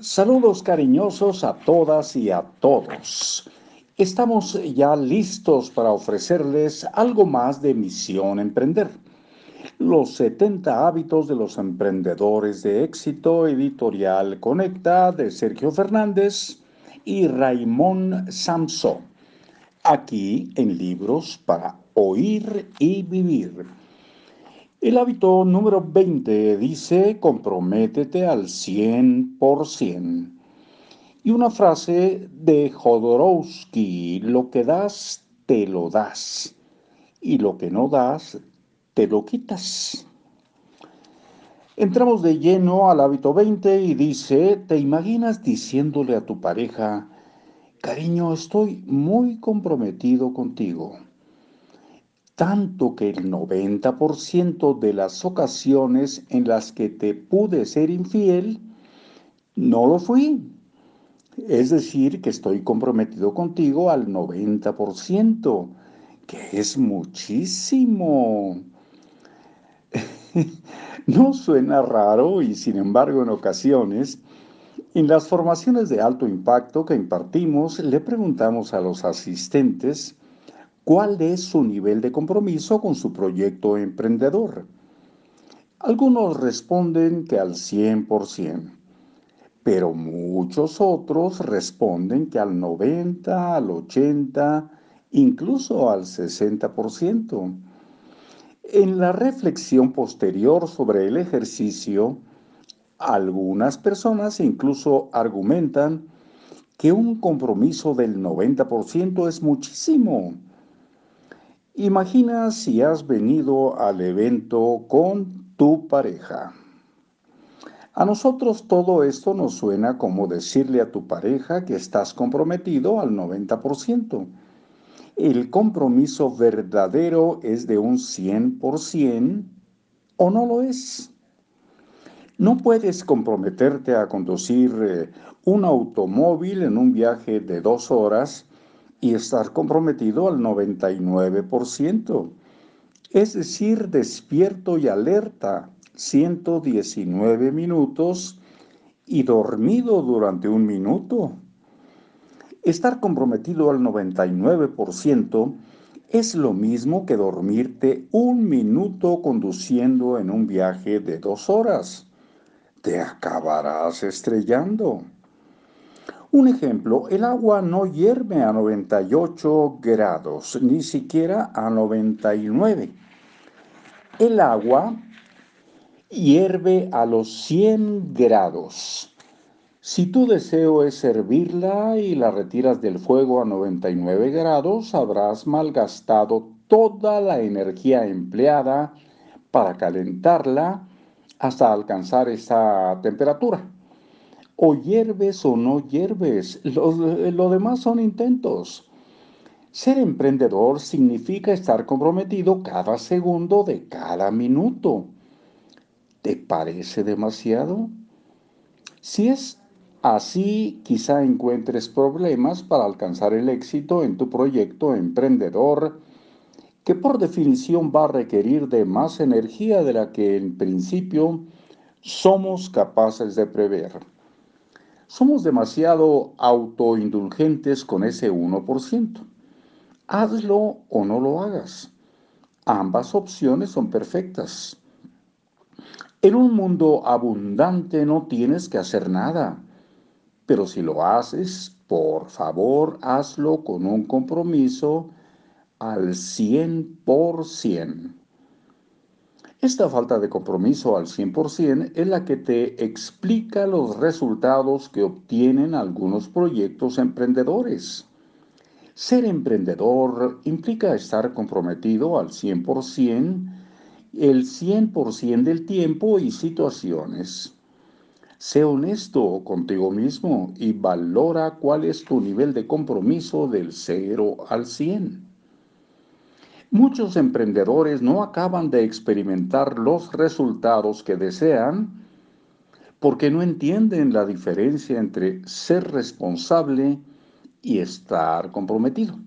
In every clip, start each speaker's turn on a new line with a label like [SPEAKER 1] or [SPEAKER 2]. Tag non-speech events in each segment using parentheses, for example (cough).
[SPEAKER 1] Saludos cariñosos a todas y a todos. Estamos ya listos para ofrecerles algo más de Misión Emprender. Los 70 hábitos de los emprendedores de éxito editorial Conecta de Sergio Fernández y Raimón Samso. Aquí en Libros para Oír y Vivir. El hábito número 20 dice, comprométete al 100%. Y una frase de Jodorowsky, lo que das, te lo das. Y lo que no das, te lo quitas. Entramos de lleno al hábito 20 y dice, ¿te imaginas diciéndole a tu pareja, cariño, estoy muy comprometido contigo? Tanto que el 90% de las ocasiones en las que te pude ser infiel, no lo fui. Es decir, que estoy comprometido contigo al 90%, que es muchísimo. (laughs) no suena raro y sin embargo en ocasiones, en las formaciones de alto impacto que impartimos, le preguntamos a los asistentes, cuál es su nivel de compromiso con su proyecto emprendedor. Algunos responden que al 100%, pero muchos otros responden que al 90, al 80, incluso al 60%. En la reflexión posterior sobre el ejercicio, algunas personas incluso argumentan que un compromiso del 90% es muchísimo Imagina si has venido al evento con tu pareja. A nosotros todo esto nos suena como decirle a tu pareja que estás comprometido al 90%. El compromiso verdadero es de un 100% o no lo es. No puedes comprometerte a conducir eh, un automóvil en un viaje de dos horas y estar comprometido al 99%, es decir, despierto y alerta 119 minutos y dormido durante un minuto. Estar comprometido al 99% es lo mismo que dormirte un minuto conduciendo en un viaje de dos horas. Te acabarás estrellando. Un ejemplo, el agua no hierve a 98 grados, ni siquiera a 99. El agua hierve a los 100 grados. Si tu deseo es servirla y la retiras del fuego a 99 grados, habrás malgastado toda la energía empleada para calentarla hasta alcanzar esa temperatura o hierves o no hierves, lo, demás son intentos. Ser emprendedor significa estar comprometido cada segundo de cada minuto. ¿Te parece demasiado? Si es así, quizá encuentres problemas para alcanzar el éxito en tu proyecto emprendedor, que por definición va a requerir de más energía de la que en principio somos capaces de prever. Somos demasiado autoindulgentes con ese 1%. Hazlo o no lo hagas. Ambas opciones son perfectas. En un mundo abundante no tienes que hacer nada, pero si lo haces, por favor, hazlo con un compromiso al 100%. Esta falta de compromiso al 100% es la que te explica los resultados que obtienen algunos proyectos emprendedores. Ser emprendedor implica estar comprometido al 100%, el 100% del tiempo y situaciones. Sé honesto contigo mismo y valora cuál es tu nivel de compromiso del 0 al 100. Muchos emprendedores no acaban de experimentar los resultados que desean porque no entienden la diferencia entre ser responsable y estar comprometido.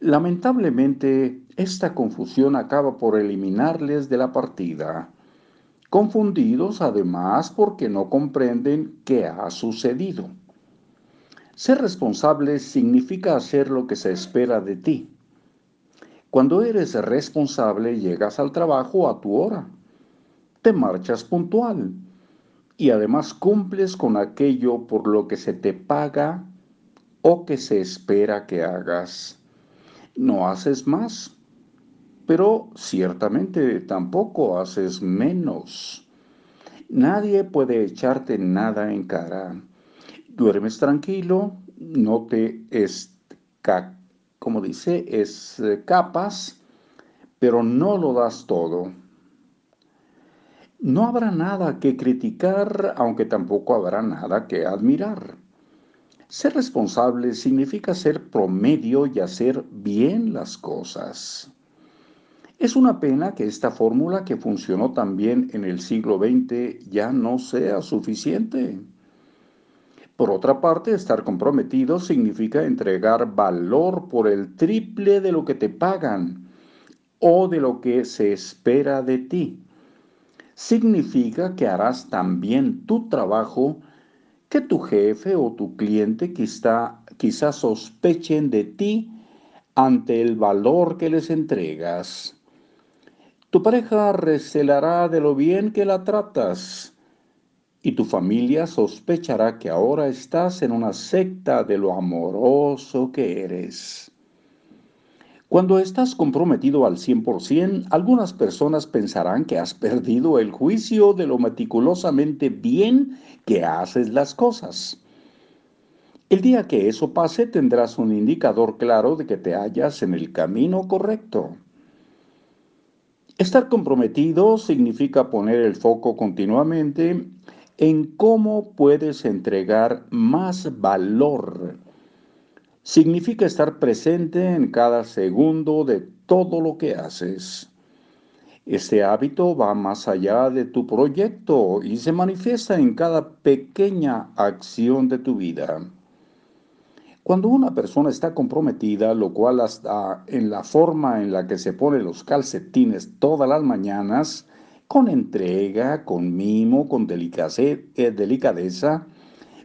[SPEAKER 1] Lamentablemente, esta confusión acaba por eliminarles de la partida. confundidos además porque no comprenden qué ha sucedido. Ser responsable significa hacer lo que se espera de ti. Cuando eres responsable llegas al trabajo a tu hora, te marchas puntual y además cumples con aquello por lo que se te paga o que se espera que hagas. No haces más, pero ciertamente tampoco haces menos. Nadie puede echarte nada en cara. Duermes tranquilo, no te esca, como dice, escapas, pero no lo das todo. No habrá nada que criticar, aunque tampoco habrá nada que admirar. Ser responsable significa ser promedio y hacer bien las cosas. Es una pena que esta fórmula que funcionó también en el siglo XX ya no sea suficiente. Por otra parte, estar comprometido significa entregar valor por el triple de lo que te pagan o de lo que se espera de ti. Significa que harás también tu trabajo que tu jefe o tu cliente quizá, sospechen de ti ante el valor que les entregas. Tu pareja recelará de lo bien que la tratas y tu familia sospechará que ahora estás en una secta de lo amoroso que eres. Cuando estás comprometido al 100%, algunas personas pensarán que has perdido el juicio de lo meticulosamente bien que haces las cosas. El día que eso pase tendrás un indicador claro de que te hallas en el camino correcto. Estar comprometido significa poner el foco continuamente en cómo puedes entregar más valor. Significa estar presente en cada segundo de todo lo que haces. Este hábito va más allá de tu proyecto y se manifiesta en cada pequeña acción de tu vida. Cuando una persona está comprometida, lo cual hasta en la forma en la que se pone los calcetines todas las mañanas, con entrega, con mimo, con eh, delicadeza,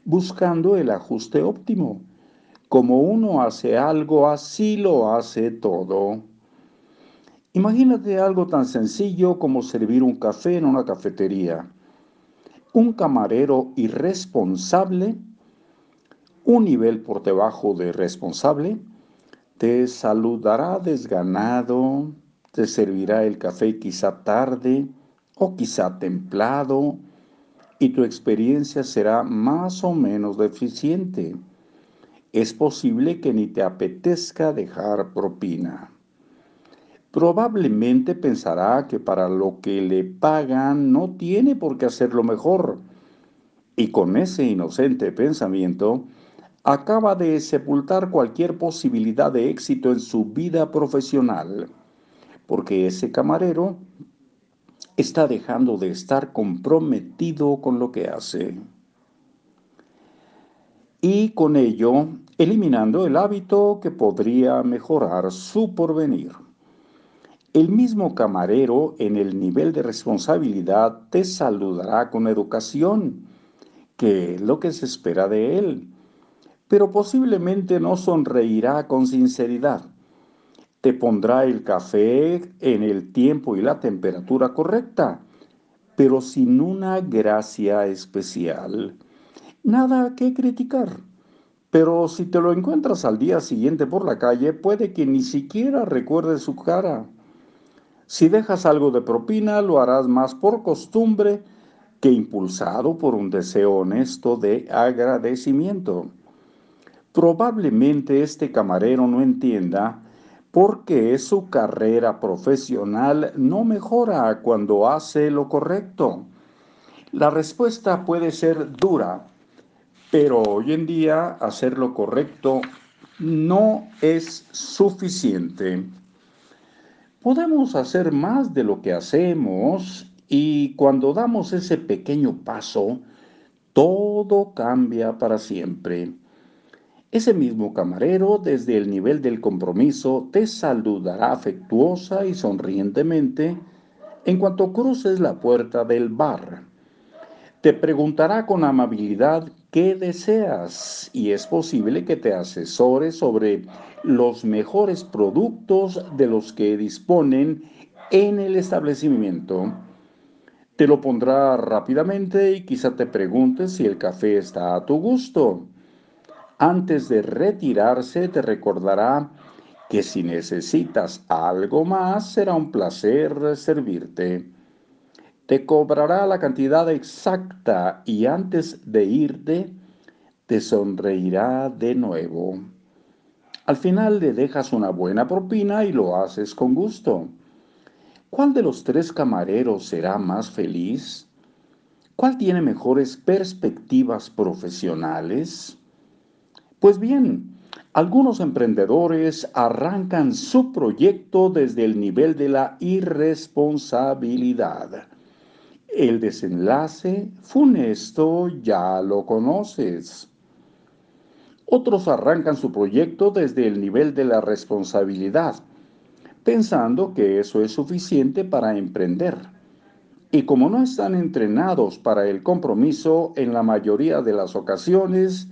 [SPEAKER 1] buscando el ajuste óptimo. Como uno hace algo, así lo hace todo. Imagínate algo tan sencillo como servir un café en una cafetería. Un camarero irresponsable un nivel por debajo de responsable, te saludará desganado, te servirá el café quizá tarde o quizá templado y tu experiencia será más o menos deficiente. Es posible que ni te apetezca dejar propina. Probablemente pensará que para lo que le pagan no tiene por qué hacerlo mejor. Y con ese inocente pensamiento, acaba de sepultar cualquier posibilidad de éxito en su vida profesional, porque ese camarero está dejando de estar comprometido con lo que hace. Y con ello, eliminando el hábito que podría mejorar su porvenir. El mismo camarero en el nivel de responsabilidad te saludará con educación, que es lo que se espera de él pero posiblemente no sonreirá con sinceridad. Te pondrá el café en el tiempo y la temperatura correcta, pero sin una gracia especial. Nada que criticar. Pero si te lo encuentras al día siguiente por la calle, puede que ni siquiera recuerdes su cara. Si dejas algo de propina, lo harás más por costumbre que impulsado por un deseo honesto de agradecimiento. Probablemente este camarero no entienda por qué su carrera profesional no mejora cuando hace lo correcto. La respuesta puede ser dura, pero hoy en día hacer lo correcto no es suficiente. Podemos hacer más de lo que hacemos y cuando damos ese pequeño paso, todo cambia para siempre. Ese mismo camarero, desde el nivel del compromiso, te saludará afectuosa y sonrientemente en cuanto cruces la puerta del bar. Te preguntará con amabilidad qué deseas y es posible que te asesore sobre los mejores productos de los que disponen en el establecimiento. Te lo pondrá rápidamente y quizá te pregunte si el café está a tu gusto. Antes de retirarse te recordará que si necesitas algo más será un placer servirte. Te cobrará la cantidad exacta y antes de irte te sonreirá de nuevo. Al final le dejas una buena propina y lo haces con gusto. ¿Cuál de los tres camareros será más feliz? ¿Cuál tiene mejores perspectivas profesionales? Pues bien, algunos emprendedores arrancan su proyecto desde el nivel de la irresponsabilidad. El desenlace funesto ya lo conoces. Otros arrancan su proyecto desde el nivel de la responsabilidad pensando que eso es suficiente para emprender. Y como no están entrenados para el compromiso, en la mayoría de las ocasiones,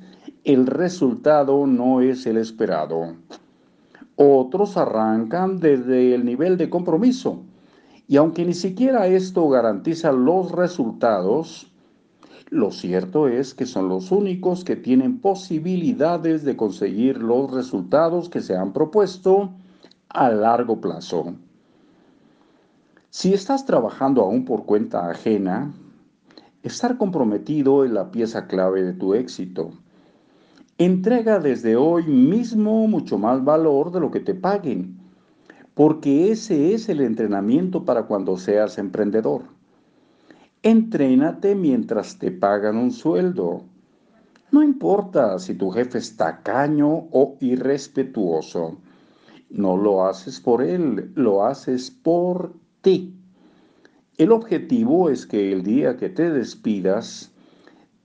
[SPEAKER 1] el resultado no es el esperado. Otros arrancan desde el nivel de compromiso. Y aunque ni siquiera esto garantiza los resultados, lo cierto es que son los únicos que tienen posibilidades de conseguir los resultados que se han propuesto a largo plazo. Si estás trabajando aún por cuenta ajena, estar comprometido es la pieza clave de tu éxito. Entrega desde hoy mismo mucho más valor de lo que te paguen, porque ese es el entrenamiento para cuando seas emprendedor. Entrénate mientras te pagan un sueldo. No importa si tu jefe es tacaño o irrespetuoso. No lo haces por él, lo haces por ti. El objetivo es que el día que te despidas,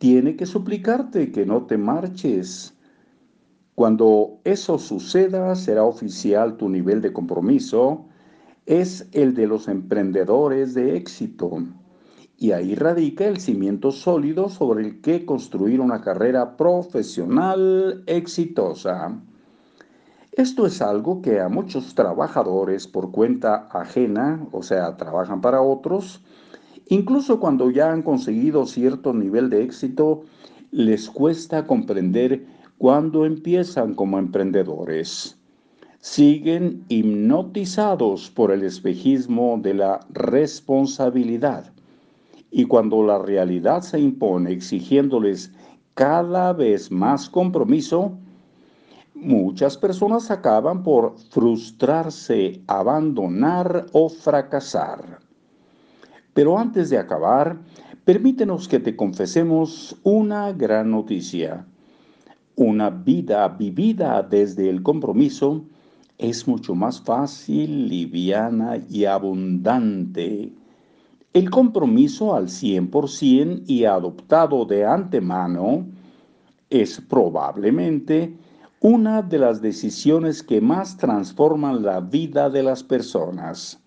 [SPEAKER 1] tiene que suplicarte que no te marches. Cuando eso suceda, será oficial tu nivel de compromiso. Es el de los emprendedores de éxito. Y ahí radica el cimiento sólido sobre el que construir una carrera profesional exitosa. Esto es algo que a muchos trabajadores por cuenta ajena, o sea, trabajan para otros, incluso cuando ya han conseguido cierto nivel de éxito, les cuesta comprender cuando empiezan como emprendedores. Siguen hipnotizados por el espejismo de la responsabilidad. Y cuando la realidad se impone exigiéndoles cada vez más compromiso, muchas personas acaban por frustrarse, abandonar o fracasar. Pero antes de acabar, permítenos que te confesemos una gran noticia. Una vida vivida desde el compromiso es mucho más fácil, liviana y abundante. El compromiso al 100% y adoptado de antemano es probablemente una de las decisiones que más transforman la vida de las personas.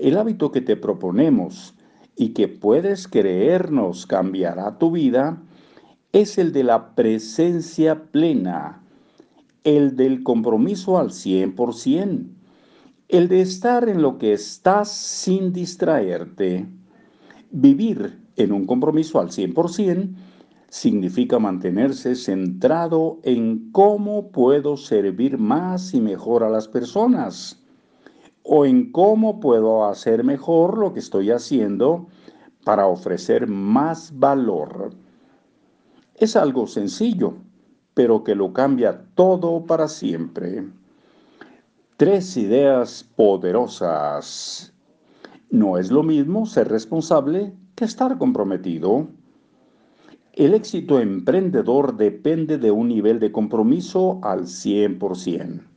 [SPEAKER 1] El hábito que te proponemos y que puedes creernos cambiará tu vida es el de la presencia plena, el del compromiso al 100%, el de estar en lo que estás sin distraerte. Vivir en un compromiso al 100% significa mantenerse centrado en cómo puedo servir más y mejor a las personas o en cómo puedo hacer mejor lo que estoy haciendo para ofrecer más valor. Es algo sencillo, pero que lo cambia todo para siempre. Tres ideas poderosas. No es lo mismo ser responsable que estar comprometido. El éxito emprendedor depende de un nivel de compromiso al 100%.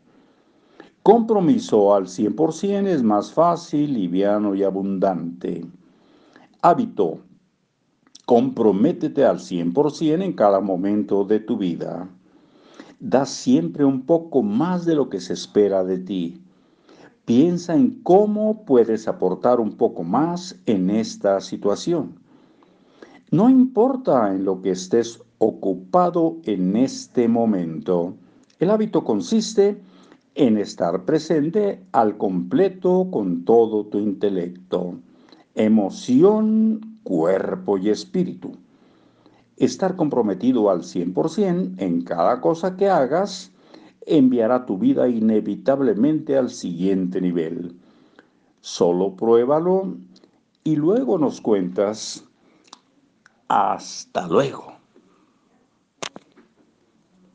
[SPEAKER 1] Compromiso al 100% es más fácil, liviano y abundante. Hábito. Comprométete al 100% en cada momento de tu vida. Da siempre un poco más de lo que se espera de ti. Piensa en cómo puedes aportar un poco más en esta situación. No importa en lo que estés ocupado en este momento, el hábito consiste en estar presente al completo con todo tu intelecto, emoción, cuerpo y espíritu. Estar comprometido al 100% en cada cosa que hagas enviará tu vida inevitablemente al siguiente nivel. Solo pruébalo y luego nos cuentas. Hasta luego.